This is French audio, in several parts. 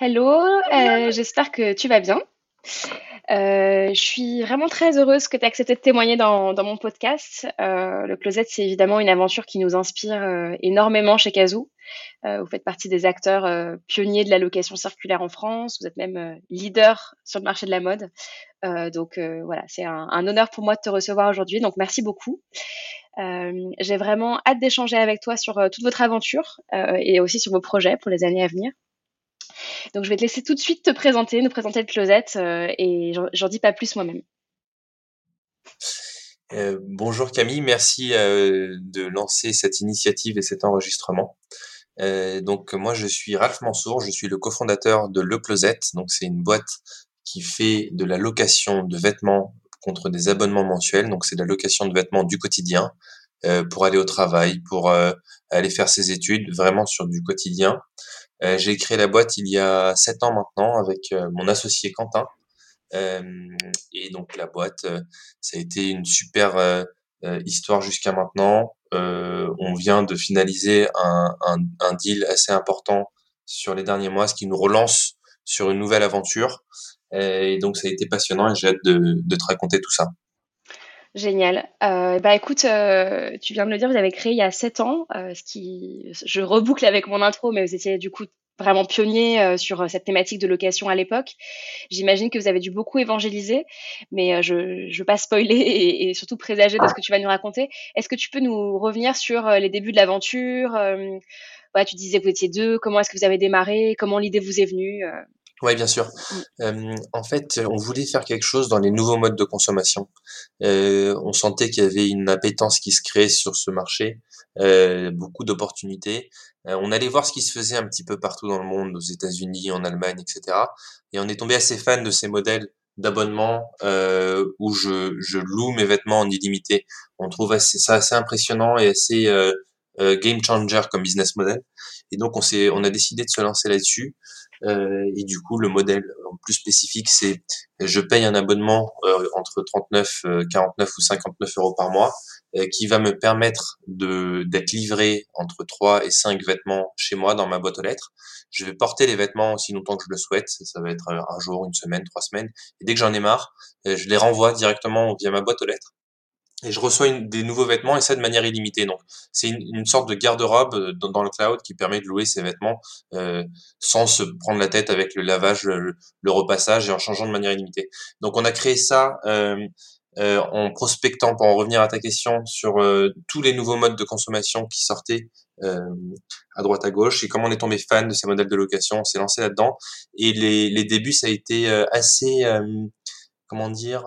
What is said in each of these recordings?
Hello, euh, j'espère que tu vas bien. Euh, je suis vraiment très heureuse que tu aies accepté de témoigner dans, mon podcast. Euh, le Closet, c'est évidemment une aventure qui nous inspire énormément chez Kazoo. Vous faites partie des acteurs pionniers de la location circulaire en France. Vous êtes même leader sur le marché de la mode. donc voilà, c'est un, honneur pour moi de te recevoir aujourd'hui. Donc merci beaucoup. J'ai vraiment hâte d'échanger avec toi sur toute votre aventure et aussi sur vos projets pour les années à venir. Donc je vais te laisser tout de suite te présenter, nous présenter le closet euh, et j'en dis pas plus moi-même. Euh, bonjour Camille, merci euh, de lancer cette initiative et cet enregistrement. Donc moi je suis Ralph Mansour, je suis le cofondateur de Le Closet. Donc c'est une boîte qui fait de la location de vêtements contre des abonnements mensuels. Donc c'est de la location de vêtements du quotidien pour aller au travail, pour aller faire ses études, vraiment sur du quotidien. Euh, j'ai créé la boîte il y a sept ans maintenant avec euh, mon associé Quentin. Euh, et donc la boîte, ça a été une super histoire jusqu'à maintenant. on vient de finaliser un, un, un, deal assez important sur les derniers mois, ce qui nous relance sur une nouvelle aventure. Et donc ça a été passionnant et j'ai hâte de, de, te raconter tout ça. Génial. Euh, bah écoute, euh, tu viens de le dire, vous avez créé il y a sept ans, euh, ce qui, je reboucle avec mon intro, mais vous étiez du coup vraiment pionnier euh, sur cette thématique de location à l'époque. J'imagine que vous avez dû beaucoup évangéliser, mais je ne veux pas spoiler et, surtout présager de ce que tu vas nous raconter. Est-ce que tu peux nous revenir sur les débuts de l'aventure voilà, Tu disais que vous étiez deux, comment est-ce que vous avez démarré, comment l'idée vous est venue oui, bien sûr. Euh, en fait, on voulait faire quelque chose dans les nouveaux modes de consommation. Euh, on sentait qu'il y avait une appétence qui se créait sur ce marché, euh, beaucoup d'opportunités. Euh, on allait voir ce qui se faisait un petit peu partout dans le monde, aux États-Unis, en Allemagne, etc. Et on est tombé assez fan de ces modèles d'abonnement euh, où je, je, loue mes vêtements en illimité. On trouve assez, ça assez impressionnant et assez euh, game changer comme business model. Et donc on s'est, on a décidé de se lancer là-dessus. Euh, et du coup, le modèle plus spécifique, c'est je paye un abonnement euh, entre 39, 49 euh, ou 59 euros par mois, qui va me permettre de d'être livré entre 3 et 5 vêtements chez moi dans ma boîte aux lettres. Je vais porter les vêtements aussi longtemps que je le souhaite. Ça va être un jour, une semaine, trois semaines. Et dès que j'en ai marre, je les renvoie directement via ma boîte aux lettres et je reçois des nouveaux vêtements et ça de manière illimitée. Donc c'est une, une, sorte de garde-robe euh, dans, dans, le cloud qui permet de louer ces vêtements euh, sans se prendre la tête avec le lavage, le, le, repassage et en changeant de manière illimitée. Donc on a créé ça euh, euh, en prospectant, pour en revenir à ta question, sur euh, tous les nouveaux modes de consommation qui sortaient euh, à droite à gauche et comment on est tombé fan de ces modèles de location, on s'est lancé là-dedans et les, les, débuts ça a été assez, comment dire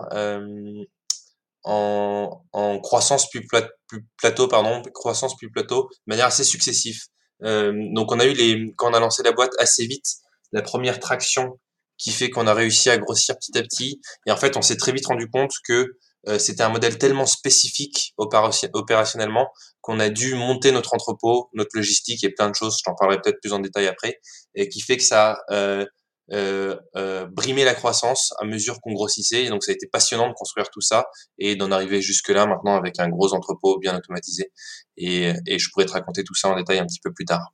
en, en croissance plus, plus, plateau, pardon, croissance plus plateau, de manière assez successive. Euh, donc on a eu les, quand on a lancé la boîte assez vite, la première traction qui fait qu'on a réussi à grossir petit à petit. Et en fait, on s'est très vite rendu compte que euh, c'était un modèle tellement spécifique opérationnellement qu'on a dû monter notre entrepôt, notre logistique et plein de choses. Je t'en parlerai peut-être plus en détail après, et qui fait que ça euh, brimer la croissance à mesure qu'on grossissait. Et donc ça a été passionnant de construire tout ça et d'en arriver jusque là maintenant avec un gros entrepôt bien automatisé. Et, et je pourrais te raconter tout ça en détail un petit peu plus tard.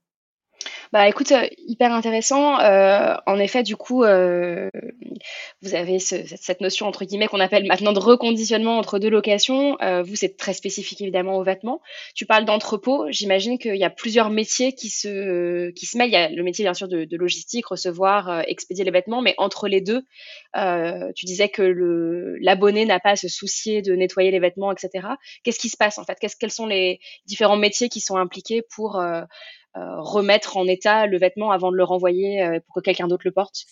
Bah écoute, euh, hyper intéressant. Euh, en effet, du coup, euh, vous avez ce, cette notion entre guillemets qu'on appelle maintenant de reconditionnement entre deux locations. Vous, c'est très spécifique évidemment aux vêtements. Tu parles d'entrepôt. J'imagine qu'il y a plusieurs métiers qui se qui se mêlent. Il y a le métier bien sûr de, logistique, recevoir, expédier les vêtements, mais entre les deux, tu disais que l'abonné n'a pas à se soucier de nettoyer les vêtements, etc. Qu'est-ce qui se passe en fait? Quels sont les différents métiers qui sont impliqués pour euh, remettre en état le vêtement avant de le renvoyer euh, pour que quelqu'un d'autre le porte?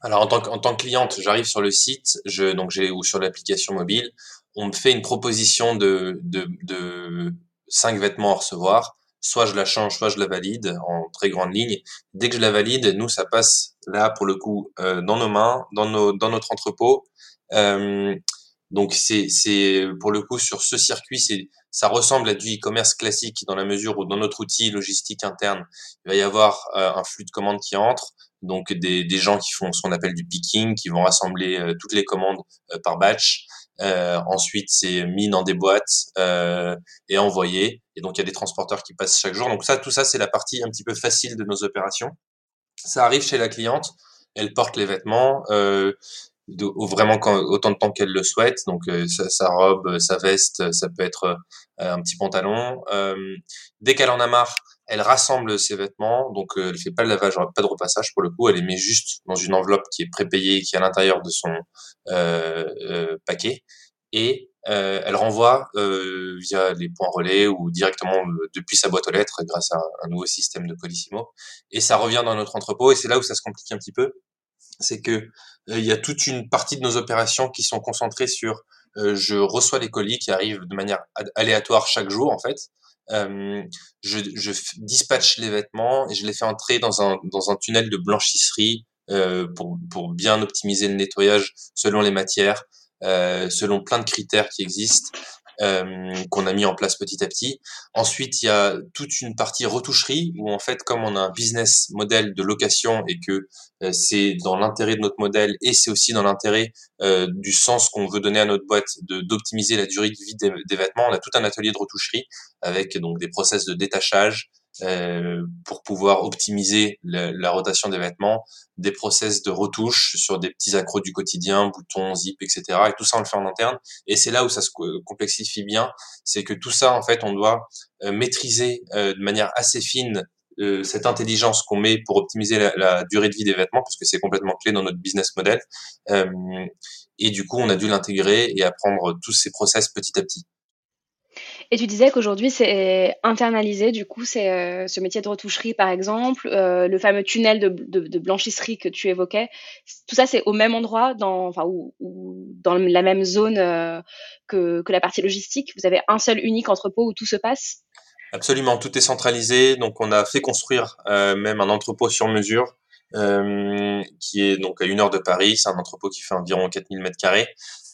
Alors en tant que, en tant que cliente, j'arrive sur le site, je, donc j'ai ou sur l'application mobile, on me fait une proposition de, de, de cinq vêtements à recevoir. Soit je la change, soit je la valide en très grande ligne. Dès que je la valide, nous ça passe là pour le coup euh, dans nos mains, dans nos dans notre entrepôt. Euh, donc c'est c'est pour le coup sur ce circuit, c'est ça ressemble à du e-commerce classique dans la mesure où dans notre outil logistique interne, il va y avoir euh, un flux de commandes qui entre, donc des, des gens qui font ce qu'on appelle du picking, qui vont rassembler euh, toutes les commandes euh, par batch. ensuite, c'est mis dans des boîtes et envoyé. Et donc il y a des transporteurs qui passent chaque jour. Donc ça, tout ça, c'est la partie un petit peu facile de nos opérations. Ça arrive chez la cliente. elle porte les vêtements vraiment quand, autant de temps qu'elle le souhaite. Donc sa, robe, sa veste, ça peut être un petit pantalon. dès qu'elle en a marre, elle rassemble ses vêtements, donc elle fait pas de lavage, pas de repassage pour le coup. Elle les met juste dans une enveloppe qui est prépayée, qui est à l'intérieur de son paquet, et euh, elle renvoie euh, via les points relais ou directement euh, depuis sa boîte aux lettres grâce à un, nouveau système de Colissimo. Et ça revient dans notre entrepôt. Et c'est là où ça se complique un petit peu. C'est que il y a toute une partie de nos opérations qui sont concentrées sur je reçois les colis qui arrivent de manière aléatoire chaque jour en fait. Euh, je, je dispatche les vêtements et je les fais entrer dans un, dans un tunnel de blanchisserie euh, pour, pour bien optimiser le nettoyage selon les matières, euh, selon plein de critères qui existent. Euh, qu'on a mis en place petit à petit. Ensuite, il y a toute une partie retoucherie où en fait, comme on a un business model de location et que euh, c'est dans l'intérêt de notre modèle et c'est aussi dans l'intérêt euh, du sens qu'on veut donner à notre boîte d'optimiser la durée de vie des, des, vêtements, on a tout un atelier de retoucherie avec donc des process de détachage, pour pouvoir optimiser la, rotation des vêtements, des process de retouche sur des petits accros du quotidien, boutons, zip, etc. Et tout ça, on le fait en interne. Et c'est là où ça se complexifie bien, c'est que tout ça, en fait, on doit euh, maîtriser euh, de manière assez fine cette intelligence qu'on met pour optimiser la, la, durée de vie des vêtements, parce que c'est complètement clé dans notre business model. et du coup, on a dû l'intégrer et apprendre tous ces process petit à petit. Et tu disais qu'aujourd'hui, c'est internalisé, du coup, c'est euh, ce métier de retoucherie, par exemple, euh, le fameux tunnel de, blanchisserie que tu évoquais. Tout ça, c'est au même endroit, dans, enfin, ou, dans la même zone euh, que, que la partie logistique? Vous avez un seul unique entrepôt où tout se passe? Absolument, tout est centralisé. Donc, on a fait construire même un entrepôt sur mesure. qui est donc à une heure de Paris, c'est un entrepôt qui fait environ 4000 mètres carrés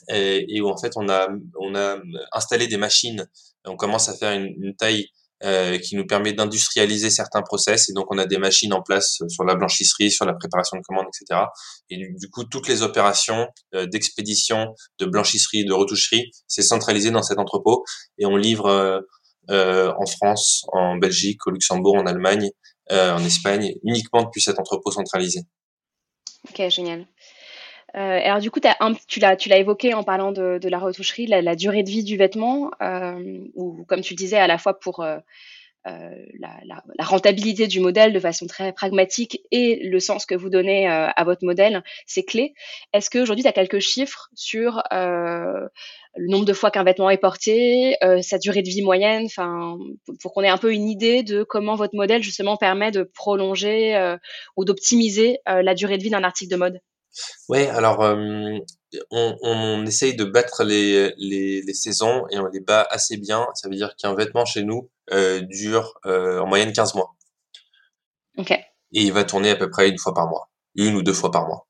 et, où en fait on a on a installé des machines. On commence à faire une, une taille euh, qui nous permet d'industrialiser certains process et donc on a des machines en place sur la blanchisserie, sur la préparation de commandes, etc. Et du, coup toutes les opérations euh, d'expédition, de blanchisserie, de retoucherie, c'est centralisé dans cet entrepôt et on livre euh, euh en France, en Belgique, au Luxembourg, en Allemagne, euh, en Espagne, uniquement depuis cet entrepôt centralisé. Ok, génial. Euh, alors du coup, un, tu l'as évoqué en parlant de, de la retoucherie, la, la, durée de vie du vêtement, euh, ou comme tu disais, à la fois pour euh, euh la, la, la, rentabilité du modèle de façon très pragmatique et le sens que vous donnez euh, à votre modèle, c'est clé. Est-ce qu'aujourd'hui, tu as quelques chiffres sur euh, le nombre de fois qu'un vêtement est porté, sa durée de vie moyenne, enfin, pour qu'on ait un peu une idée de comment votre modèle justement permet de prolonger ou d'optimiser la durée de vie d'un article de mode? Ouais, alors euh, on, on essaye de battre les, les, les, saisons et on les bat assez bien. Ça veut dire qu'un vêtement chez nous euh, dure euh, en moyenne 15 mois. Ok. Et il va tourner à peu près une fois par mois, une ou deux fois par mois.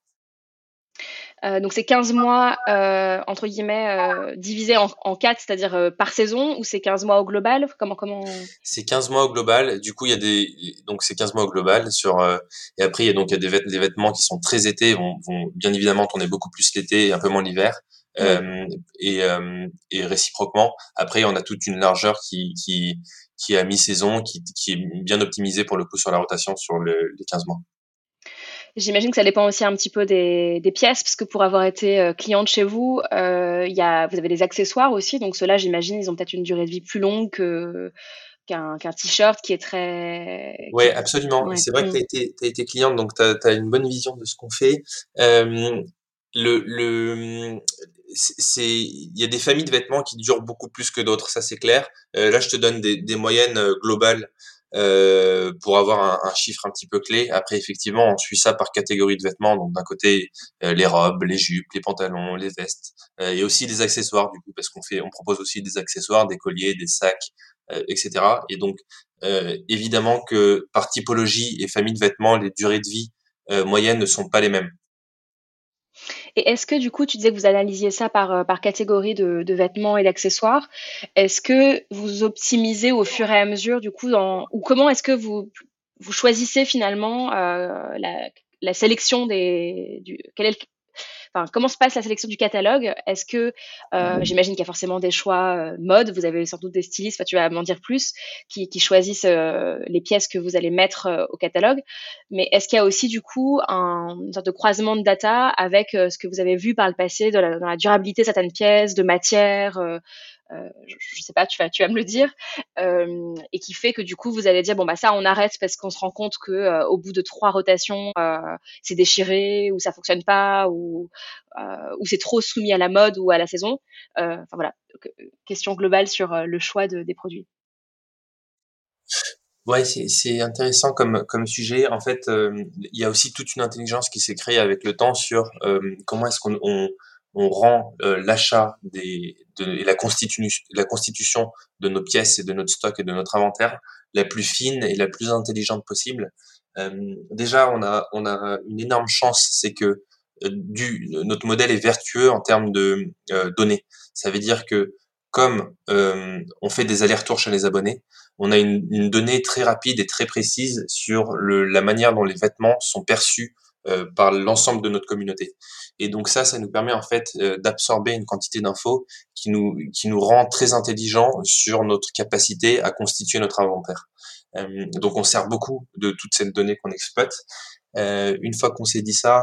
Euh, donc c'est 15 mois euh, entre guillemets euh, divisé en, en 4, c'est-à-dire euh, par saison ou c'est 15 mois au global? Comment comment? C'est 15 mois au global. Du coup, il y a des donc c'est 15 mois au global sur euh, et après il y a donc il y a des, vêtements qui sont très été vont, vont bien évidemment tourner beaucoup plus l'été et un peu moins l'hiver. et, et réciproquement, après on a toute une largeur qui qui qui est à mi-saison, qui, qui est bien optimisée pour le coup sur la rotation sur le, les 15 mois. J'imagine que ça dépend aussi un petit peu des, des pièces, parce que pour avoir été euh, cliente chez vous, euh, y a, vous avez des accessoires aussi. Donc ceux-là, j'imagine, ils ont peut-être une durée de vie plus longue que qu'un qu'un t-shirt qui est très... Oui, absolument. C'est vrai que tu as été, as été cliente, donc tu as, une bonne vision de ce qu'on fait. Euh, le, le, c'est, il y a des familles de vêtements qui durent beaucoup plus que d'autres, ça c'est clair. Euh, là, je te donne des, des moyennes euh, globales euh, pour avoir un, un, chiffre un petit peu clé. Après, effectivement, on suit ça par catégorie de vêtements. Donc, d'un côté, euh, les robes, les jupes, les pantalons, les vestes, euh, et aussi les accessoires, du coup, parce qu'on fait, on propose aussi des accessoires, des colliers, des sacs, etc. Et donc, évidemment que par typologie et famille de vêtements, les durées de vie moyennes ne sont pas les mêmes. Et est-ce que du coup, tu disais que vous analysiez ça par, euh, par catégorie de, de vêtements et d'accessoires. Est-ce que vous optimisez au fur et à mesure du coup dans, ou comment est-ce que vous, vous choisissez finalement euh, la, la sélection des, du, quel est le, comment se passe la sélection du catalogue? Est-ce que, euh, j'imagine qu'il y a forcément des choix euh, mode, vous avez sans doute des stylistes, tu vas m'en dire plus, qui, qui choisissent euh, les pièces que vous allez mettre euh, au catalogue. Mais est-ce qu'il y a aussi du coup un, une sorte de croisement de data avec ce que vous avez vu par le passé dans la, dans la durabilité de certaines pièces, de matière euh, je, je, sais pas, tu vas, me le dire, euh, et qui fait que du coup vous allez dire bon bah ça on arrête parce qu'on se rend compte que euh, au bout de trois rotations c'est déchiré ou ça fonctionne pas ou ou c'est trop soumis à la mode ou à la saison. Enfin voilà, question globale sur le choix de, des produits. Ouais, c'est intéressant comme, sujet. En fait, il y a aussi toute une intelligence qui s'est créée avec le temps sur comment est-ce qu'on on, on rend euh, l'achat des de, et la, constitution la constitution de nos pièces et de notre stock et de notre inventaire la plus fine et la plus intelligente possible. Euh, déjà, on a on a une énorme chance, c'est que euh, du notre modèle est vertueux en termes de données. Ça veut dire que comme on fait des allers-retours chez les abonnés, on a une, une, donnée très rapide et très précise sur le, la manière dont les vêtements sont perçus euh, par l'ensemble de notre communauté. Et donc ça, ça nous permet en fait euh, d'absorber une quantité d'infos qui nous qui nous rend très intelligents sur notre capacité à constituer notre inventaire. Euh, donc on sert beaucoup de toute cette donnée qu'on exploite. une fois qu'on s'est dit ça,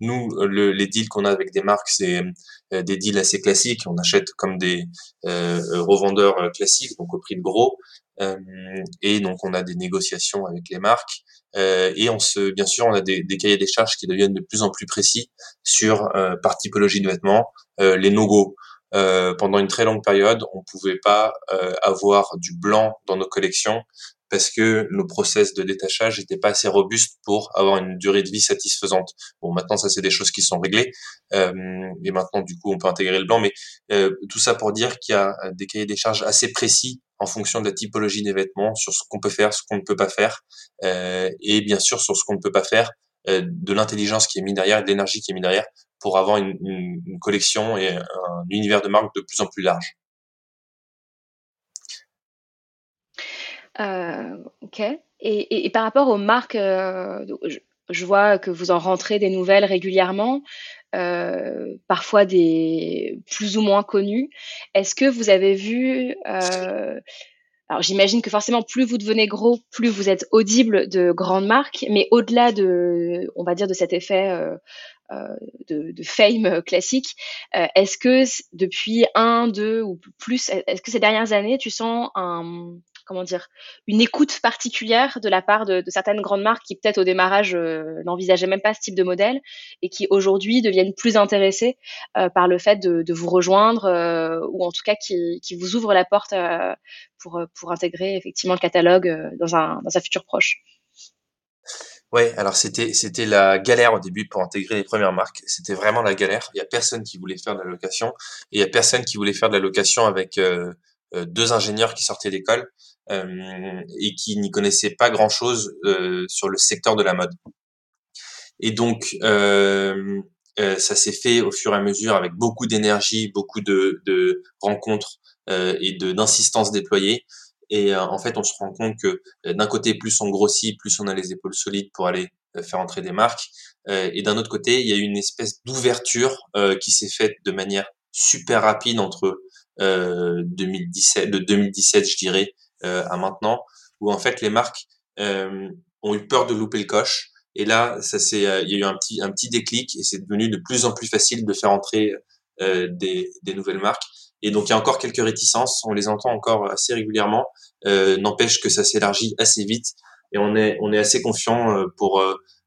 nous, les deals qu'on a avec des marques, c'est des deals assez classiques. On achète comme des revendeurs classiques, donc au prix de gros. et donc on a des négociations avec les marques. Euh, et on se, bien sûr, on a des, cahiers des charges qui deviennent de plus en plus précis sur euh, par typologie de vêtements, euh, les no-go. pendant une très longue période, on pouvait pas avoir du blanc dans nos collections parce que nos process de détachage n'étaient pas assez robustes pour avoir une durée de vie satisfaisante. Bon, maintenant, ça, c'est des choses qui sont réglées. Euh, et maintenant, du coup, on peut intégrer le blanc. Mais euh, tout ça pour dire qu'il y a des cahiers des charges assez précis en fonction de la typologie des vêtements, sur ce qu'on peut faire, ce qu'on ne peut pas faire, euh, et bien sûr sur ce qu'on ne peut pas faire, euh, de l'intelligence qui est mise derrière, de l'énergie qui est mise derrière, pour avoir une, une, une collection et un univers de marque de plus en plus large. Ok. Et, par rapport aux marques, euh, je, vois que vous en rentrez des nouvelles régulièrement, euh, parfois des plus ou moins connues. Est-ce que vous avez vu euh, alors j'imagine que forcément plus vous devenez gros, plus vous êtes audible de grandes marques, mais au-delà de, on va dire, de cet effet euh, euh de, fame classique, euh, est-ce que depuis un, deux ou plus, est-ce que ces dernières années, tu sens un, comment dire, une écoute particulière de la part de, certaines grandes marques qui peut-être au démarrage euh, n'envisageaient même pas ce type de modèle et qui aujourd'hui deviennent plus intéressées euh, par le fait de, vous rejoindre euh, ou en tout cas qui, qui, vous ouvrent la porte pour, pour intégrer effectivement le catalogue dans un, dans un futur proche. Ouais, alors c'était c'était la galère au début pour intégrer les premières marques. C'était vraiment la galère. Il y a personne qui voulait faire de la location et il y a personne qui voulait faire de la location avec deux ingénieurs qui sortaient d'école. Euh, et qui n'y connaissaient pas grand-chose euh, sur le secteur de la mode. Et donc, euh, ça s'est fait au fur et à mesure avec beaucoup d'énergie, beaucoup de, de rencontres et de d'insistance déployée. Et en fait, on se rend compte que d'un côté, plus on grossit, plus on a les épaules solides pour aller faire entrer des marques. et d'un autre côté, il y a eu une espèce d'ouverture qui s'est faite de manière super rapide entre 2017, de 2017, je dirais, à maintenant, où en fait les marques euh, ont eu peur de louper le coche. Et là, ça c'est, euh, il y a eu un petit, un petit déclic et c'est devenu de plus en plus facile de faire entrer des, des nouvelles marques. Et donc il y a encore quelques réticences, on les entend encore assez régulièrement. Euh, N'empêche que ça s'élargit assez vite et on est on est assez confiant pour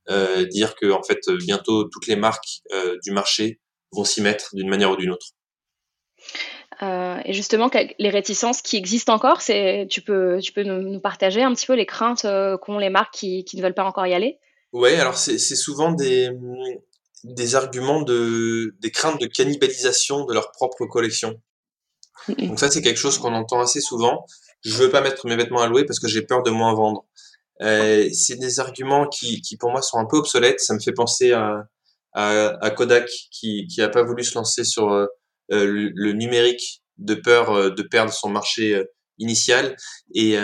euh, dire que en fait bientôt toutes les marques euh, du marché vont s'y mettre d'une manière ou d'une autre. Euh, et justement, les réticences qui existent encore, c'est, tu peux, tu peux nous, partager un petit peu les craintes euh, qu'ont les marques qui, qui, ne veulent pas encore y aller? Ouais, alors c'est souvent des, des arguments de, des craintes de cannibalisation de leur propre collection. Donc ça, c'est quelque chose qu'on entend assez souvent. Je veux pas mettre mes vêtements à louer parce que j'ai peur de moins vendre. Euh, c'est des arguments qui, qui, pour moi, sont un peu obsolètes. Ça me fait penser à, à, à Kodak qui, qui a pas voulu se lancer sur euh, le, numérique de peur euh, de perdre son marché euh, initial. Et,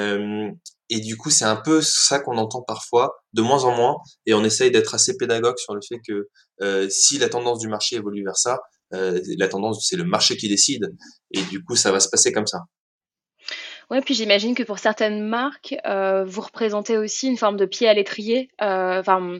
et du coup, c'est un peu ça qu'on entend parfois, de moins en moins, et on essaye d'être assez pédagogue sur le fait que si la tendance du marché évolue vers ça, la tendance, c'est le marché qui décide, et du coup, ça va se passer comme ça. Ouais, puis j'imagine que pour certaines marques, vous représentez aussi une forme de pied à l'étrier. Enfin,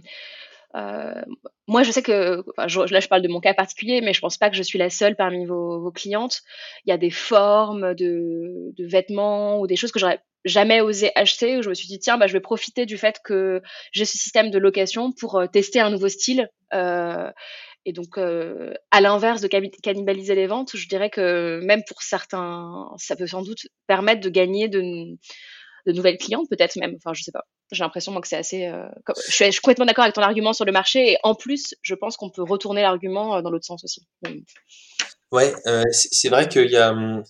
euh, moi, je sais que, là, je parle de mon cas particulier, mais je pense pas que je suis la seule parmi vos, clientes. Il y a des formes de, vêtements ou des choses que j'aurais jamais osé acheter où je me suis dit tiens bah je vais profiter du fait que j'ai ce système de location pour euh, tester un nouveau style euh, et donc à l'inverse de cannibaliser les ventes je dirais que même pour certains ça peut sans doute permettre de gagner de, de nouvelles clientes peut-être même enfin je sais pas. J'ai l'impression moi que c'est assez euh, je, suis, complètement d'accord avec ton argument sur le marché et en plus je pense qu'on peut retourner l'argument euh, dans l'autre sens aussi. Ouais c'est vrai qu'il y a hum,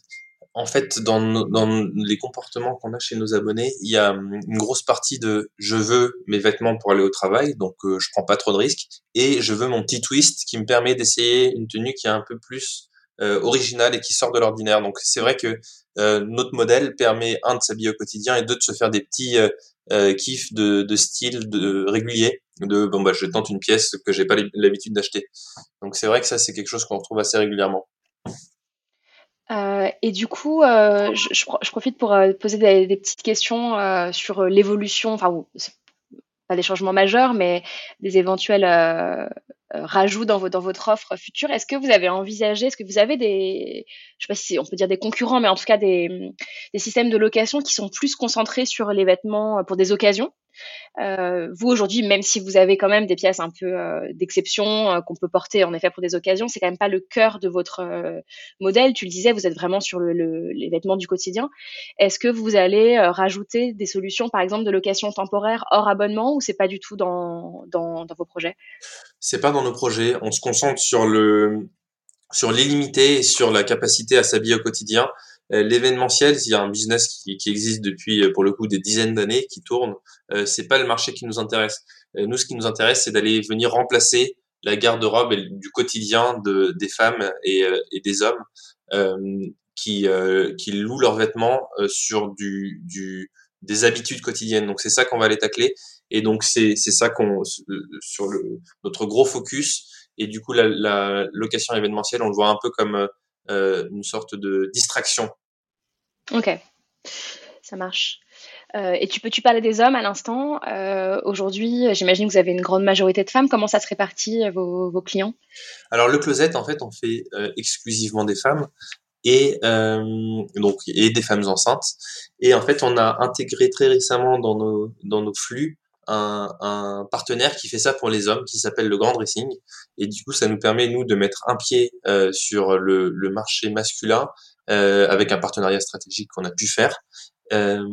en fait, dans, dans les comportements qu'on a chez nos abonnés, il y a hum, une grosse partie de je veux mes vêtements pour aller au travail, donc euh, je prends pas trop de risques, et je veux mon petit twist qui me permet d'essayer une tenue qui est un peu plus euh, et qui sort de l'ordinaire. Donc c'est vrai que euh, notre modèle permet un de s'habiller au quotidien et deux de se faire des petits euh, euh kiffs de, style de régulier. De bon bah je tente une pièce que j'ai pas l'habitude d'acheter. Donc c'est vrai que ça c'est quelque chose qu'on retrouve assez régulièrement. Euh, et du coup, je, profite pour poser des, des, petites questions sur l'évolution, enfin, pas des changements majeurs, mais des éventuels euh, rajouts dans, votre offre future. Est-ce que vous avez envisagé, est-ce que vous avez des, je sais pas si on peut dire des concurrents, mais en tout cas des, des systèmes de location qui sont plus concentrés sur les vêtements pour des occasions? euh, vous aujourd'hui, même si vous avez quand même des pièces un peu euh, d'exception euh, qu'on peut porter en effet pour des occasions, c'est quand même pas le cœur de votre euh, modèle. Tu le disais, vous êtes vraiment sur le, le, les vêtements du quotidien. Est-ce que vous allez euh, rajouter des solutions, par exemple, de location temporaire hors abonnement, ou c'est pas du tout dans vos projets? C'est pas dans nos projets. On se concentre sur le sur l'illimité et sur la capacité à s'habiller au quotidien. Euh, l'événementiel, il y a un business qui, qui, existe depuis euh, pour le coup des dizaines d'années, qui tourne. Euh, c'est pas le marché qui nous intéresse. Euh, nous, ce qui nous intéresse, c'est d'aller venir remplacer la garde-robe du quotidien de, des femmes et, et des hommes qui, qui louent leurs vêtements sur du, du, des habitudes quotidiennes. Donc c'est ça qu'on va aller tacler. Et donc c'est c'est ça qu'on sur le notre gros focus. Et du coup la, la location événementielle, on le voit un peu comme euh, une sorte de distraction. Ok, ça marche. Euh, et tu peux-tu parler des hommes à l'instant? Euh, Aujourd'hui, j'imagine que vous avez une grande majorité de femmes. Comment ça se répartit euh, vos, vos clients? Alors le closet, en fait, on fait euh, exclusivement des femmes et euh, donc et des femmes enceintes. Et en fait, on a intégré très récemment dans nos dans nos flux un, un, partenaire qui fait ça pour les hommes, qui s'appelle le Grand Dressing. Et du coup, ça nous permet, nous, de mettre un pied euh, sur le, le, marché masculin euh, avec un partenariat stratégique qu'on a pu faire. Euh,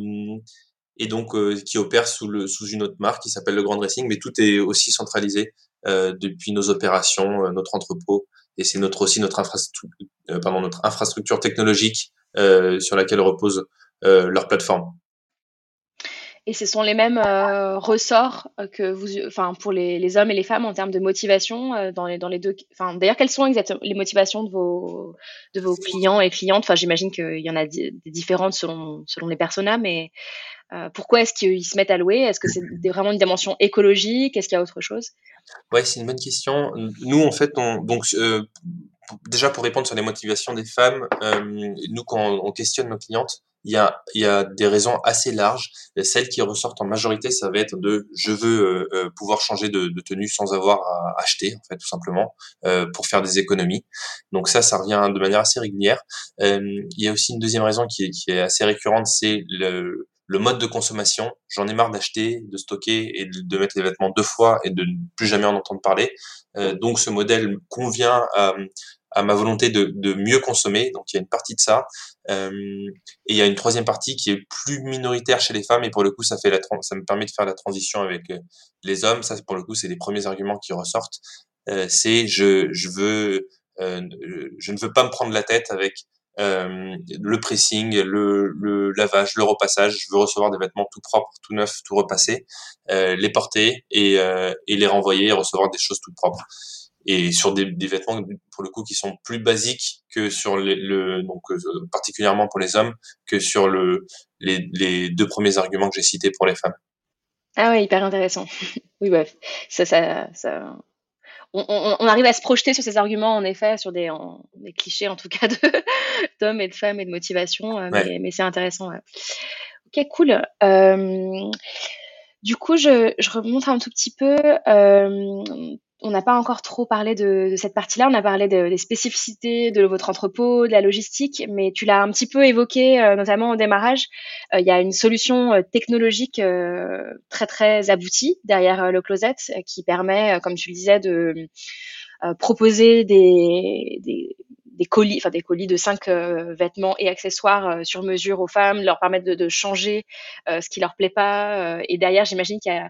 et donc, euh, qui opère sous, le, sous une autre marque qui s'appelle le Grand Dressing, mais tout est aussi centralisé euh, depuis nos opérations, euh, notre entrepôt. Et c'est notre, aussi notre, infrastructure, pardon, notre infrastructure technologique sur laquelle repose leur plateforme. Et ce sont les mêmes euh, ressorts euh, que vous, enfin pour les, les, hommes et les femmes en termes de motivation euh, dans les dans les deux. Enfin d'ailleurs, quelles sont exactement les motivations de vos de vos clients et clientes? Enfin, j'imagine qu'il y en a des différentes selon selon les personas, mais pourquoi est-ce qu'ils se mettent à louer? Est-ce que c'est vraiment une dimension écologique? Est-ce qu'il y a autre chose? Ouais, c'est une bonne question. Nous, en fait, on donc déjà pour répondre sur les motivations des femmes, euh, nous quand on questionne nos clientes, il y a, y a des raisons assez larges. Celles qui ressortent en majorité, ça va être de je veux euh, euh, pouvoir changer de, tenue sans avoir à acheter, en fait, tout simplement, pour faire des économies. Donc ça, ça revient de manière assez régulière. Il y a aussi une deuxième raison qui est assez récurrente, c'est le, le mode de consommation. J'en ai marre d'acheter, de stocker et de, mettre les vêtements deux fois et de ne plus jamais en entendre parler. Euh, donc ce modèle convient à, à ma volonté de, de, mieux consommer. Donc il y a une partie de ça. Euh, et il y a une troisième partie qui est plus minoritaire chez les femmes et pour le coup ça fait la ça me permet de faire la transition avec euh, les hommes. Ça pour le coup c'est les premiers arguments qui ressortent. Euh, c'est je je veux euh, je ne veux pas me prendre la tête avec euh, le pressing, le, le, lavage, le repassage. Je veux recevoir des vêtements tout propres, tout neufs, tout repassés, euh, les porter et, euh, et les renvoyer et recevoir des choses toutes propres. et sur des, des, vêtements pour le coup qui sont plus basiques que sur le, le donc particulièrement pour les hommes que sur le les, les deux premiers arguments que j'ai cités pour les femmes. Ah oui, hyper intéressant. oui, bref, ça, ça, ça, on, arrive à se projeter sur ces arguments, en effet, sur des, des clichés, en tout cas, d'hommes et de femmes et de motivation, euh, mais, c'est intéressant. Ok, cool. Euh, du coup, je, je, remonte un tout petit peu. Euh, on n'a pas encore trop parlé de, cette partie-là. On a parlé des spécificités de votre entrepôt, de la logistique, mais tu l'as un petit peu évoqué, euh, notamment au démarrage. Euh, il y a une solution euh, technologique très très aboutie derrière le closet qui permet, comme tu le disais, de proposer des, des, colis, enfin des colis de cinq vêtements et accessoires sur mesure aux femmes, leur permettre de, changer ce qui leur plaît pas. et derrière, j'imagine qu'il y a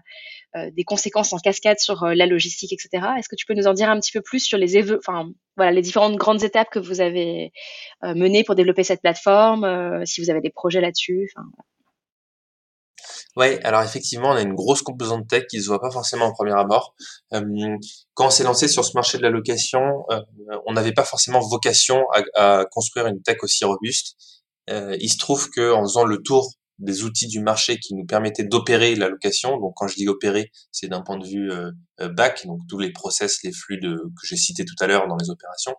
euh, des conséquences en cascade sur euh, la logistique, etc. Est-ce que tu peux nous en dire un petit peu plus sur les, enfin, voilà, les différentes grandes étapes que vous avez euh, menées pour développer cette plateforme, si vous avez des projets là-dessus Ouais, alors effectivement, on a une grosse composante tech qui se voit pas forcément en premier abord. quand on s'est lancé sur ce marché de la location, on n'avait pas forcément vocation à, construire une tech aussi robuste. il se trouve que en faisant le tour des outils du marché qui nous permettaient d'opérer la location. Donc quand je dis opérer, c'est d'un point de vue euh, euh, back, donc tous les process, les flux de, que j'ai cités tout à l'heure dans les opérations.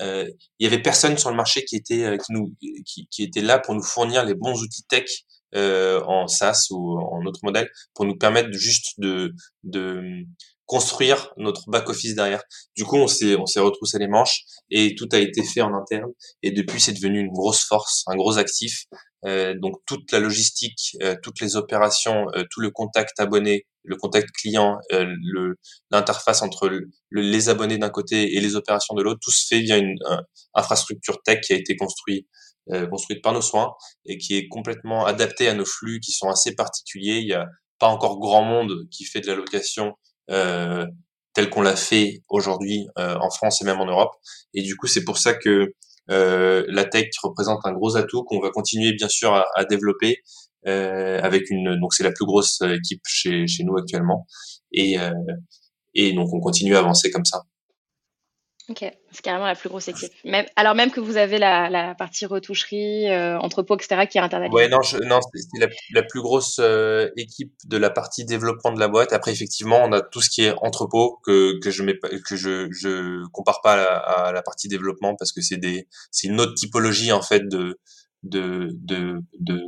Euh, il y avait personne sur le marché qui était euh, qui nous qui, était là pour nous fournir les bons outils tech euh, en SaaS ou en autre modèle pour nous permettre juste de de construire notre back office derrière. Du coup, on s'est on s'est retroussé les manches et tout a été fait en interne. Et depuis, c'est devenu une grosse force, un gros actif. Euh, donc toute la logistique, euh, toutes les opérations, euh, tout le contact abonné, le contact client, le l'interface entre les abonnés d'un côté et les opérations de l'autre, tout se fait via une, infrastructure tech qui a été construite construite par nos soins et qui est complètement adaptée à nos flux qui sont assez particuliers. Il y a pas encore grand monde qui fait de la location euh, tel qu'on l'a fait aujourd'hui euh, en France et même en Europe. Et du coup, c'est pour ça que euh, la tech représente un gros atout qu'on va continuer bien sûr à, à développer euh, avec une donc c'est la plus grosse équipe chez, chez nous actuellement et euh, et donc on continue à avancer comme ça. Ok, c'est carrément la plus grosse équipe. Même, alors même que vous avez la, la partie retoucherie, euh, entrepôt, etc., qui est internalisée. Ouais, non, non c'est la, plus grosse euh, équipe de la partie développement de la boîte. Après, effectivement, on a tout ce qui est entrepôt que que je mets que je je compare pas à la, partie développement parce que c'est des c'est une autre typologie en fait de de de, de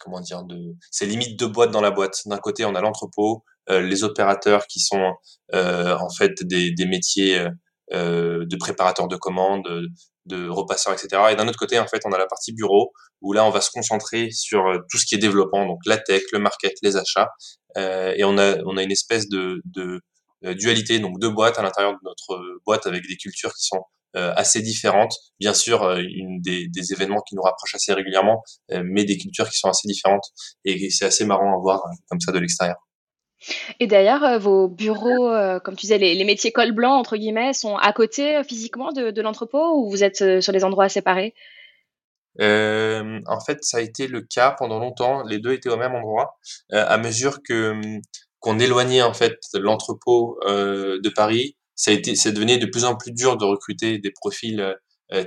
comment dire de c'est limite deux boîtes dans la boîte. D'un côté, on a l'entrepôt, euh, les opérateurs qui sont euh, en fait des des métiers euh, de préparateurs de commandes, de repasseurs, etc. Et d'un autre côté, en fait, on a la partie bureau où là, on va se concentrer sur euh, tout ce qui est développement, donc la tech, le market, les achats, euh, et on a on a une espèce de, de dualité, donc deux boîtes à l'intérieur de notre boîte avec des cultures qui sont assez différentes. Bien sûr, une des, des, événements qui nous rapprochent assez régulièrement, mais des cultures qui sont assez différentes. Et c'est assez marrant à voir comme ça de l'extérieur. Et d'ailleurs, euh, vos bureaux, euh, comme tu disais, les, métiers col blanc, entre guillemets, sont à côté euh, physiquement de, l'entrepôt ou vous êtes sur des endroits séparés? En fait, ça a été le cas pendant longtemps. Les deux étaient au même endroit. à mesure que hum, qu'on éloignait en fait l'entrepôt de Paris, ça a été, c'est devenu de plus en plus dur de recruter des profils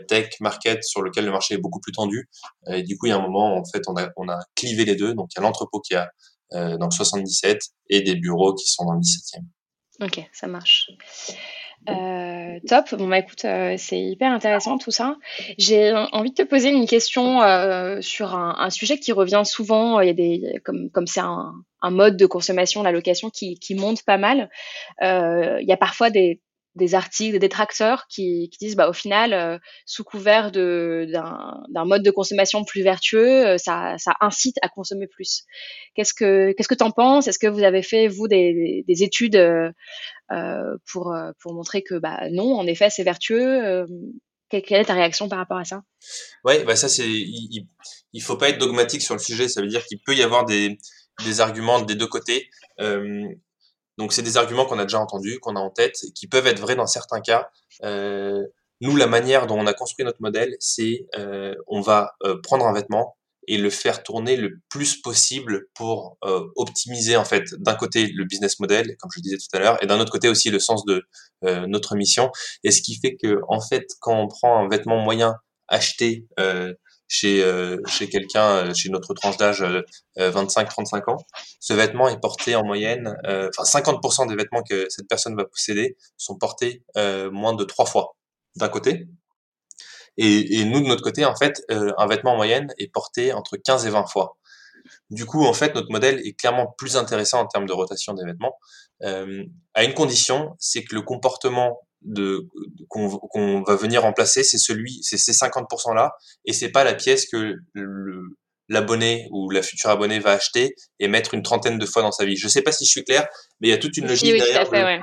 tech, market, sur lequel le marché est beaucoup plus tendu. Et du coup, il y a un moment, en fait, on a, on a clivé les deux. Donc, il y a l'entrepôt qui a euh, dans le 77 et des bureaux qui sont dans le 17e. Ok, ça marche. Euh, top. Bon bah écoute, euh, c'est hyper intéressant tout ça. J'ai envie de te poser une question euh, sur un, sujet qui revient souvent. Il y a des comme comme c'est un, mode de consommation, la location qui, qui monte pas mal. Il y a parfois des des articles, des détracteurs qui, disent bah au final euh, sous couvert d'un mode de consommation plus vertueux euh, ça, ça incite à consommer plus. Qu'est-ce que qu'est-ce que t'en penses? Est-ce que vous avez fait vous des, des études euh, pour pour montrer que bah non en effet c'est vertueux quelle, est ta réaction par rapport à ça? Ouais bah ça c'est il, il faut pas être dogmatique sur le sujet. Ça veut dire qu'il peut y avoir des des arguments des deux côtés donc c'est des arguments qu'on a déjà entendus, qu'on a en tête, qui peuvent être vrais dans certains cas. Euh, nous, la manière dont on a construit notre modèle, c'est euh, on va euh, prendre un vêtement et le faire tourner le plus possible pour euh, optimiser en fait d'un côté le business model, comme je disais tout à l'heure, et d'un autre côté aussi le sens de notre mission. Et ce qui fait que en fait, quand on prend un vêtement moyen acheté chez chez quelqu'un, chez notre tranche d'âge 25-35 ans, ce vêtement est porté en moyenne, enfin 50% des vêtements que cette personne va posséder sont portés moins de trois fois d'un côté, et, et, nous, de notre côté, en fait, euh, un vêtement en moyenne est porté entre 15 et 20 fois. Du coup, en fait, notre modèle est clairement plus intéressant en termes de rotation des vêtements, euh, à une condition, c'est que le comportement de qu'on va venir remplacer, c'est celui, c'est ces 50% là, et c'est pas la pièce que l'abonné ou la future abonnée va acheter et mettre une trentaine de fois dans sa vie. Je sais pas si je suis clair, mais il y a toute une logique derrière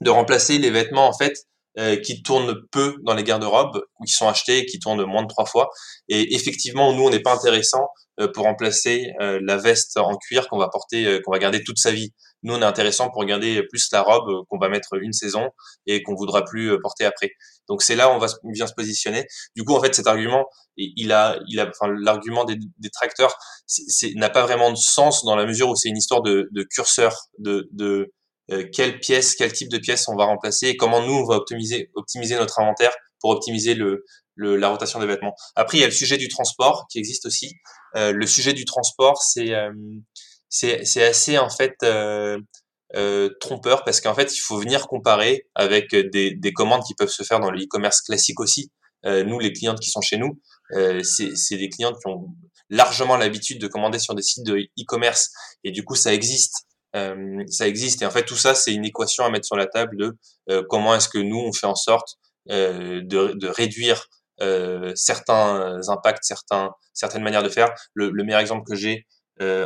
de remplacer les vêtements en fait euh, qui tournent peu dans les garde-robes, ou qui sont achetés, qui tournent moins de trois fois. Et effectivement, nous, on n'est pas intéressant euh, pour remplacer euh, la veste en cuir qu'on va porter, qu'on va garder toute sa vie. Nous, on est intéressant pour garder plus la robe qu'on va mettre une saison et qu'on voudra plus porter après. Donc c'est là où on va bien se positionner. Du coup, en fait, cet argument, il a, il a, enfin, l'argument des détracteurs, n'a pas vraiment de sens dans la mesure où c'est une histoire de, de curseur, de, de euh, quelle pièce, quel type de pièce on va remplacer et comment nous on va optimiser, optimiser notre inventaire pour optimiser le, le, la rotation des vêtements. Après, il y a le sujet du transport qui existe aussi. Euh, le sujet du transport, c'est euh, c'est assez en fait euh, euh, trompeur parce qu'en fait, il faut venir comparer avec des, des commandes qui peuvent se faire dans le e-commerce classique aussi. Euh, nous, les clientes qui sont chez nous, c'est des clientes qui ont largement l'habitude de commander sur des sites de e-commerce et du coup, ça existe euh, ça existe. Et en fait, tout ça, c'est une équation à mettre sur la table de euh, comment est-ce que nous, on fait en sorte euh, de, de, réduire certains impacts, certains, certaines manières de faire. Le, le meilleur exemple que j'ai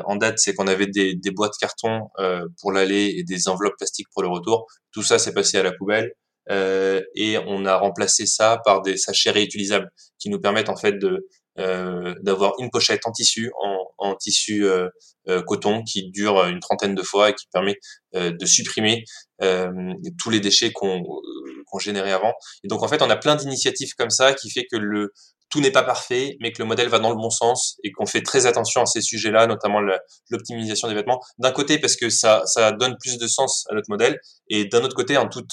en date, c'est qu'on avait des, des boîtes carton pour l'aller et des enveloppes plastiques pour le retour. Tout ça, s'est passé à la poubelle. Euh, et on a remplacé ça par des sachets réutilisables qui nous permettent en fait de euh, d'avoir une pochette en tissu, en, tissu euh, euh, coton qui dure une trentaine de fois et qui permet de supprimer tous les déchets qu'on qu'on générait avant. Et donc en fait, on a plein d'initiatives comme ça qui fait que le tout n'est pas parfait, mais que le modèle va dans le bon sens et qu'on fait très attention à ces sujets-là, notamment l'optimisation des vêtements. D'un côté, parce que ça, ça donne plus de sens à notre modèle, et d'un autre côté, en tout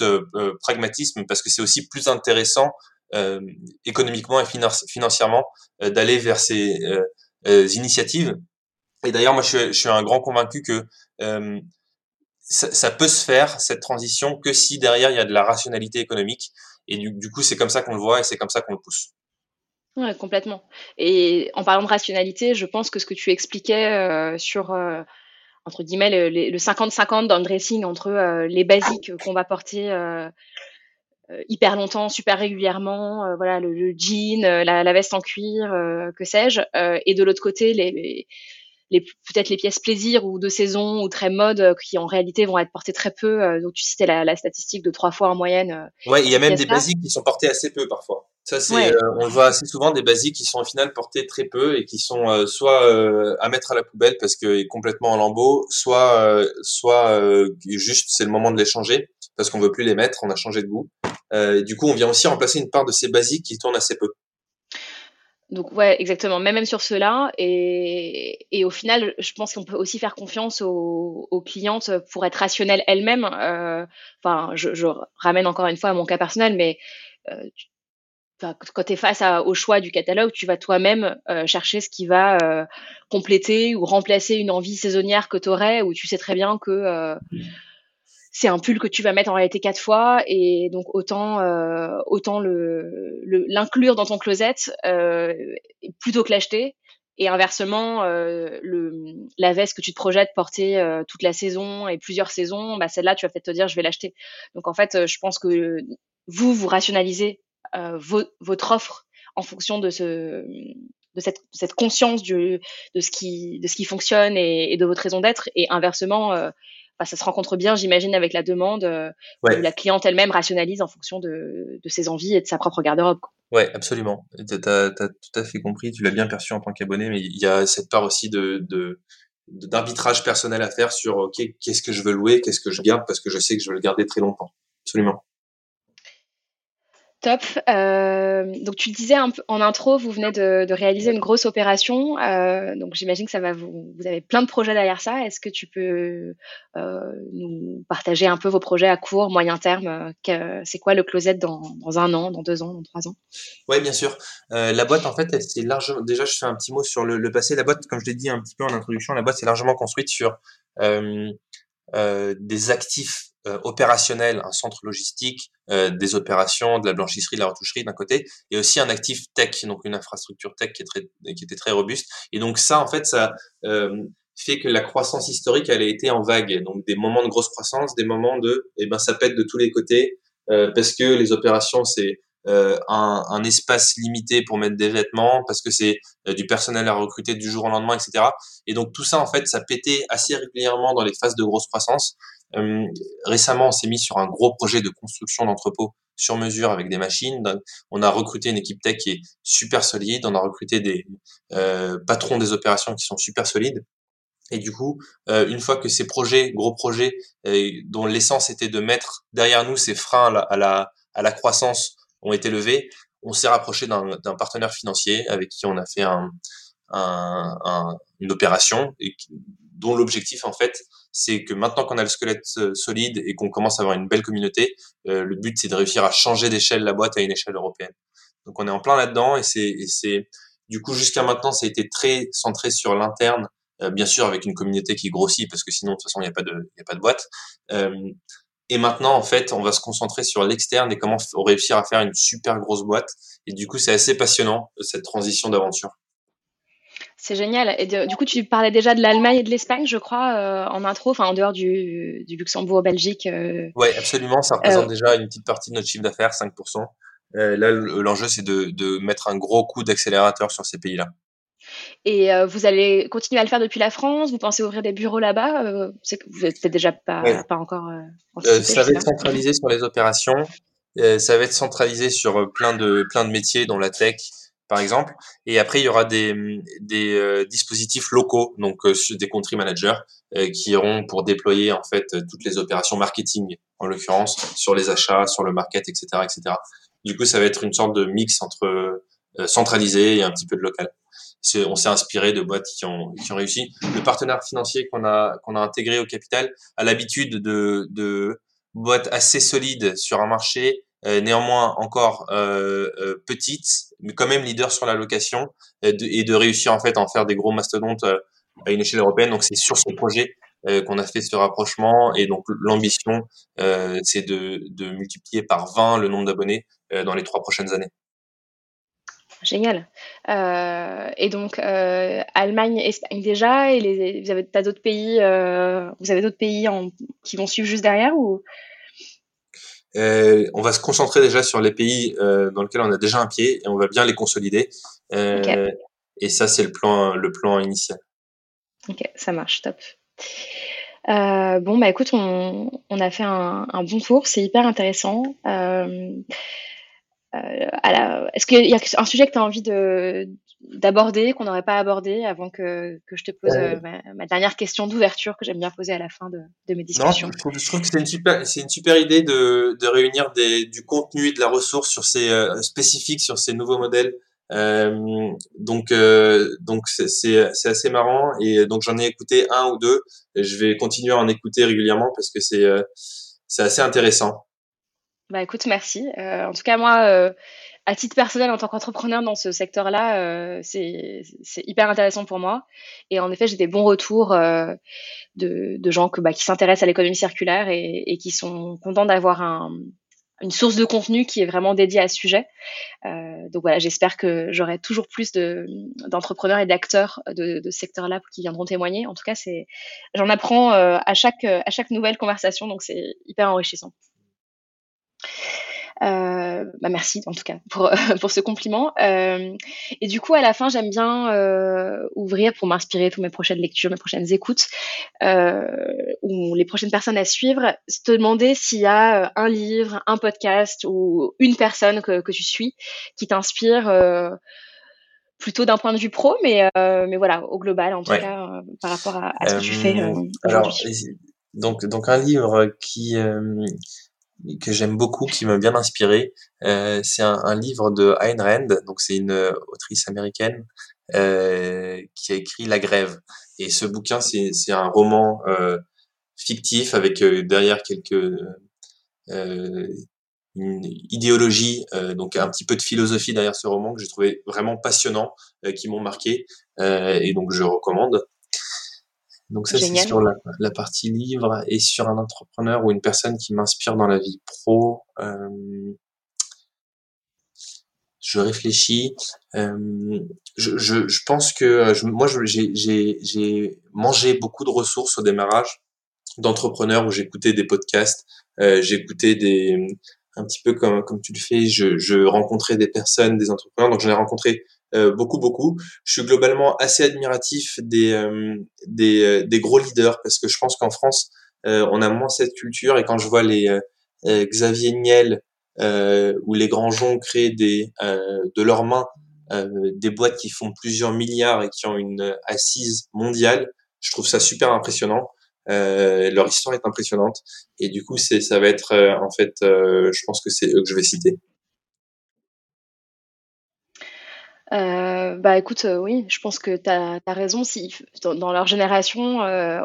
pragmatisme, parce que c'est aussi plus intéressant euh, économiquement et financièrement euh, d'aller vers ces euh, initiatives. Et d'ailleurs, moi, je suis, un grand convaincu que ça, peut se faire, cette transition, que si derrière, il y a de la rationalité économique. Et du, coup, c'est comme ça qu'on le voit et c'est comme ça qu'on le pousse. Ouais, complètement. Et en parlant de rationalité, je pense que ce que tu expliquais sur, entre guillemets, le 50-50 dans le dressing entre les basiques qu'on va porter euh, hyper longtemps, super régulièrement, euh, voilà le, jean, euh, la, veste en cuir, que sais-je, et de l'autre côté les, peut-être les pièces plaisir ou de saison ou très mode qui en réalité vont être portées très peu. donc tu citais la, la statistique de trois fois en moyenne. ouais, il y a même des basiques qui sont portées assez peu parfois. Ça, c'est, on le voit assez souvent des basiques qui sont au final portées très peu et qui sont soit à mettre à la poubelle parce que est complètement en lambeaux, soit, soit juste c'est le moment de les changer parce qu'on veut plus les mettre, on a changé de goût. Euh, du coup, on vient aussi remplacer une part de ces basiques qui tournent assez peu. Donc ouais, exactement. Même, sur cela, et, et, au final, je pense qu'on peut aussi faire confiance aux, aux clientes pour être rationnelles elles-mêmes. Euh, enfin, je, je, ramène encore une fois à mon cas personnel, mais euh, quand tu es face à, au choix du catalogue, tu vas toi-même euh, chercher ce qui va euh, compléter ou remplacer une envie saisonnière que tu aurais, où tu sais très bien que euh, c'est un pull que tu vas mettre en réalité quatre fois et donc autant euh, autant le l'inclure dans ton closet euh, plutôt que l'acheter. Et inversement euh, le la veste que tu te projettes porter euh, toute la saison et plusieurs saisons bah celle-là tu vas peut-être te dire je vais l'acheter. Donc en fait je pense que vous vous rationalisez euh, votre offre en fonction de ce de cette, cette conscience du, de ce qui de ce qui fonctionne et, et de votre raison d'être. Et inversement ça se rencontre bien, j'imagine, avec la demande. Euh, la cliente elle-même rationalise en fonction de, ses envies et de sa propre garde-robe. Ouais, absolument. Tu as, tout à fait compris, tu l'as bien perçu en tant qu'abonné, mais il y a cette part aussi de, d'arbitrage personnel à faire sur ok qu'est-ce que je veux louer, qu'est-ce que je garde parce que je sais que je veux le garder très longtemps. Absolument. Top. Euh, donc tu disais en intro, vous venez de, réaliser une grosse opération. Euh, donc j'imagine que ça va vous, vous avez plein de projets derrière ça. Est-ce que tu peux euh, nous partager un peu vos projets à court, moyen terme C'est quoi le closet dans, un an, dans deux ans, dans trois ans? Oui, bien sûr. La boîte, en fait, c'est largement. Déjà, je fais un petit mot sur le, le, passé. La boîte, comme je l'ai dit un petit peu en introduction, la boîte c'est largement construite sur des actifs euh, opérationnel, un centre logistique, euh, des opérations, de la blanchisserie, de la retoucherie d'un côté, et aussi un actif tech, donc une infrastructure tech qui, est très, qui était très robuste. Et donc ça, en fait, ça euh, fait que la croissance historique, elle a été en vague. Donc des moments de grosse croissance, des moments de, eh ben, ça pète de tous les côtés, parce que les opérations, c'est euh, un, un, espace limité pour mettre des vêtements, parce que c'est du personnel à recruter du jour au lendemain, etc. Et donc tout ça, en fait, ça pétait assez régulièrement dans les phases de grosse croissance. Euh, récemment, on s'est mis sur un gros projet de construction d'entrepôt sur mesure avec des machines. On a recruté une équipe tech qui est super solide. On a recruté des euh, patrons des opérations qui sont super solides. Et du coup, euh, une fois que ces projets, gros projets, euh, dont l'essence était de mettre derrière nous ces freins à la, à la croissance, ont été levés, on s'est rapproché d'un partenaire financier avec qui on a fait un, un, un, une opération et dont l'objectif en fait c'est que maintenant qu'on a le squelette euh, solide et qu'on commence à avoir une belle communauté, euh, le but c'est de réussir à changer d'échelle la boîte à une échelle européenne. Donc on est en plein là-dedans et c'est du coup jusqu'à maintenant ça a été très centré sur l'interne, euh, bien sûr avec une communauté qui grossit parce que sinon de toute façon il n'y a pas de a pas de boîte. Et maintenant en fait on va se concentrer sur l'externe et comment réussir à faire une super grosse boîte. Et du coup c'est assez passionnant cette transition d'aventure. C'est génial. Et du coup, tu parlais déjà de l'Allemagne et de l'Espagne, je crois, euh, en intro, enfin en dehors du, du Luxembourg, Belgique. Euh... Oui, absolument. Ça représente euh... déjà une petite partie de notre chiffre d'affaires, 5%. Euh, là, l'enjeu, c'est de, de, mettre un gros coup d'accélérateur sur ces pays-là. Et euh, vous allez continuer à le faire depuis la France? Vous pensez ouvrir des bureaux là-bas? Euh, vous n'êtes déjà pas, ouais. pas encore. ça va être centralisé sur les opérations. ça va être centralisé sur plein de plein de métiers, dont la tech, par exemple. Et après, il y aura des, des euh, dispositifs locaux, donc euh, des country managers, euh, qui iront pour déployer en fait toutes les opérations marketing, en l'occurrence, sur les achats, sur le market, etc., etc. Du coup, ça va être une sorte de mix entre centralisé et un petit peu de local. On s'est inspiré de boîtes qui ont, qui ont réussi. Le partenaire financier qu'on a, qu'on a intégré au capital a l'habitude de, de boîtes assez solides sur un marché euh, néanmoins encore euh, euh, petite, mais quand même leader sur la location et de, et de, réussir en fait à en faire des gros mastodontes à une échelle européenne. Donc c'est sur ce projet qu'on a fait ce rapprochement et donc l'ambition c'est de, de, multiplier par 20 le nombre d'abonnés dans les trois prochaines années. Génial. Euh, et donc euh, Allemagne, Espagne déjà, et les, vous avez d'autres pays, euh, vous avez d'autres pays en, qui vont suivre juste derrière ou? Euh, on va se concentrer déjà sur les pays euh, dans lesquels on a déjà un pied et on va bien les consolider. Euh, okay. Et ça, c'est le plan, le plan initial. Ok, ça marche, top. Euh, bon, bah écoute, on, on a fait un, un bon tour, c'est hyper intéressant. Euh, Est-ce qu'il y a un sujet que tu as envie de, d'aborder, qu'on n'aurait pas abordé avant que, que je te pose euh, ma, ma, dernière question d'ouverture que j'aime bien poser à la fin de, de mes discussions? Non, je, trouve, je trouve que c'est une super, c'est une super idée de, de réunir des, du contenu et de la ressource sur ces euh, spécifiques sur ces nouveaux modèles. Euh, donc euh, donc c'est assez marrant et donc j'en ai écouté un ou deux. Et je vais continuer à en écouter régulièrement parce que c'est c'est assez intéressant. Bah écoute, merci. Euh, en tout cas moi à titre personnel, en tant qu'entrepreneur dans ce secteur-là, euh, c'est hyper intéressant pour moi. Et en effet, j'ai des bons retours euh, de, gens bah, qui s'intéressent à l'économie circulaire et, qui sont contents d'avoir un, une source de contenu qui est vraiment dédiée à ce sujet. Euh, donc voilà, j'espère que j'aurai toujours plus d'entrepreneurs et d'acteurs de, ce secteur-là qui viendront témoigner. En tout cas, j'en apprends euh, à chaque à chaque nouvelle conversation, donc c'est hyper enrichissant. Euh, bah merci en tout cas pour, pour ce compliment. Euh, et du coup, à la fin, j'aime bien euh, ouvrir pour m'inspirer pour mes prochaines lectures, mes prochaines écoutes, ou les prochaines personnes à suivre, te demander s'il y a un livre, un podcast ou une personne que, que tu suis qui t'inspire plutôt d'un point de vue pro, mais, mais voilà, au global en tout ouais. cas, par rapport à, à ce que tu fais. alors, donc, donc un livre qui que j'aime beaucoup, qui m'a bien inspiré. Euh, c'est un, un, livre de Ayn Rand, donc c'est une autrice américaine euh, qui a écrit La Grève. Et ce bouquin, c'est un roman euh, fictif avec euh, derrière quelques une idéologie, donc un petit peu de philosophie derrière ce roman que j'ai trouvé vraiment passionnant, qui m'ont marqué, et donc je recommande. Donc ça, c'est sur la, la, partie livre et sur un entrepreneur ou une personne qui m'inspire dans la vie pro. Euh, je réfléchis. Euh, je, je, je, pense que je, moi, j'ai mangé beaucoup de ressources au démarrage d'entrepreneurs où j'écoutais des podcasts, euh, j'écoutais des un petit peu comme comme tu le fais, je, je rencontrais des personnes, des entrepreneurs. Donc j'en ai rencontré euh, beaucoup, beaucoup. Je suis globalement assez admiratif des, euh, des, euh, des, gros leaders parce que je pense qu'en France, on a moins cette culture et quand je vois les Xavier Niel ou les grands joncs créer des, de leurs mains des boîtes qui font plusieurs milliards et qui ont une assise mondiale, je trouve ça super impressionnant. Euh, leur histoire est impressionnante et du coup c'est ça va être en fait je pense que c'est eux que je vais citer Euh, bah écoute, euh, oui, je pense que tu as, raison. Si, dans, leur génération, euh,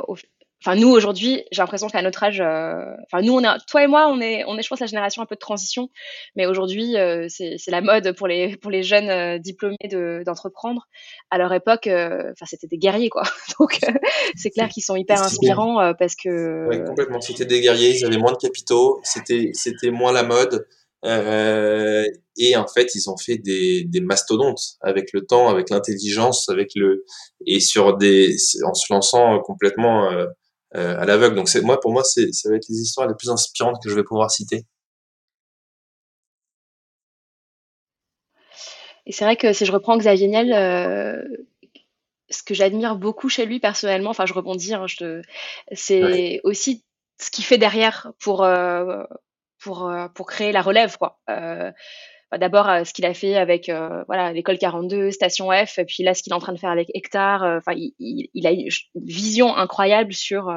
enfin nous aujourd'hui, j'ai l'impression qu'à notre âge, enfin nous on a, toi et moi, on est, on est, je pense, la génération un peu de transition. Mais aujourd'hui, c'est la mode pour les pour les jeunes diplômés d'entreprendre. à leur époque, enfin c'était des guerriers quoi. Donc c'est clair qu'ils sont hyper inspirants parce que. Ouais, complètement. C'était des guerriers. Ils avaient moins de capitaux. C'était c'était moins la mode. Euh, et en fait, ils ont fait des, des mastodontes avec le temps, avec l'intelligence, avec le et sur des en se lançant complètement euh, euh, à l'aveugle. Donc c'est moi pour moi c'est ça va être les histoires les plus inspirantes que je vais pouvoir citer. Et c'est vrai que si je reprends Xavier Niel, ce que j'admire beaucoup chez lui personnellement, enfin je rebondis, hein, je c'est aussi ce qu'il fait derrière pour pour, euh, pour créer la relève, quoi. Euh, bah, D'abord, euh, ce qu'il a fait avec euh, voilà l'école 42, Station F, et puis là, ce qu'il est en train de faire avec Hectare. Enfin, il, il, a une vision incroyable sur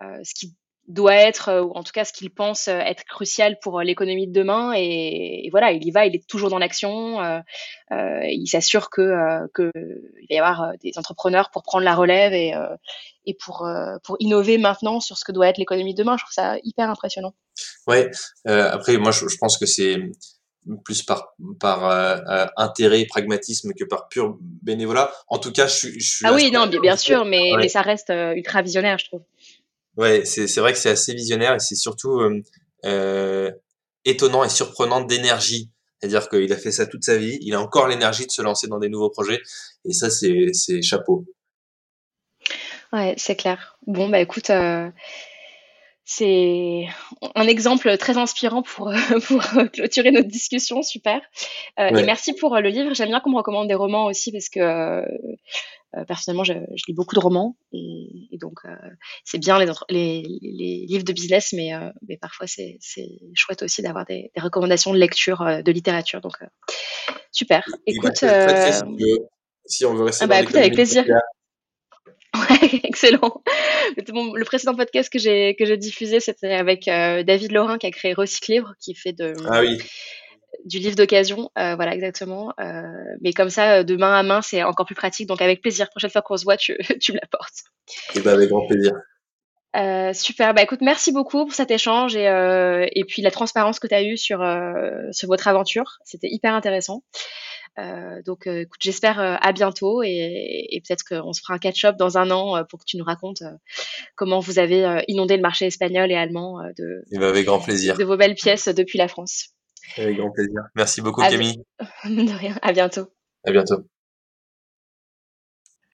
ce qui doit être, ou en tout cas ce qu'il pense être crucial pour l'économie de demain. Et, voilà, il y va, il est toujours dans l'action. Euh, il s'assure que, que il va y avoir des entrepreneurs pour prendre la relève et, et pour, pour innover maintenant sur ce que doit être l'économie de demain. Je trouve ça hyper impressionnant. Ouais. Euh, après, moi, je, je pense que c'est plus par par euh, euh, intérêt pragmatisme que par pur bénévolat. En tout cas, je suis. Je suis ah oui, non, bien, bien sûr, mais, mais ça reste ultra visionnaire, je trouve. Ouais, c'est c'est vrai que c'est assez visionnaire et c'est surtout étonnant et surprenant d'énergie. C'est-à-dire qu'il a fait ça toute sa vie, il a encore l'énergie de se lancer dans des nouveaux projets et ça, c'est c'est chapeau. Ouais, c'est clair. Bon, bah écoute. Euh c'est un exemple très inspirant pour, pour clôturer notre discussion, super. Euh, Et merci pour le livre. J'aime bien qu'on me recommande des romans aussi parce que euh, euh personnellement, je, je, lis beaucoup de romans et, et donc euh, c'est bien les, les, les, livres de business, mais, euh, mais parfois c'est chouette aussi d'avoir des, des, recommandations de lecture de littérature. Donc super. Écoute, si on veut rester ah bah, écoute, avec plaisir. Ouais, excellent. Le précédent podcast que j'ai que j'ai diffusé, c'était avec euh, David Laurin qui a créé Recyclivre, qui fait de ah oui. du livre d'occasion, euh, voilà exactement. Euh, mais comme ça, de main à main, c'est encore plus pratique. Donc avec plaisir, prochaine fois qu'on se voit, tu, tu me l'apportes. Et eh ben avec grand plaisir. Euh, super, bah écoute, merci beaucoup pour cet échange et, euh, et puis la transparence que tu as eue sur, sur votre aventure. C'était hyper intéressant. Euh, donc, euh, écoute, j'espère euh, à bientôt et, et peut-être qu'on se fera un catch-up dans un an pour que tu nous racontes comment vous avez inondé le marché espagnol et allemand de, et eh ben, avec grand plaisir. de vos belles pièces depuis la France. Avec grand plaisir. Merci beaucoup, Camille. De rien. À bientôt. À bientôt.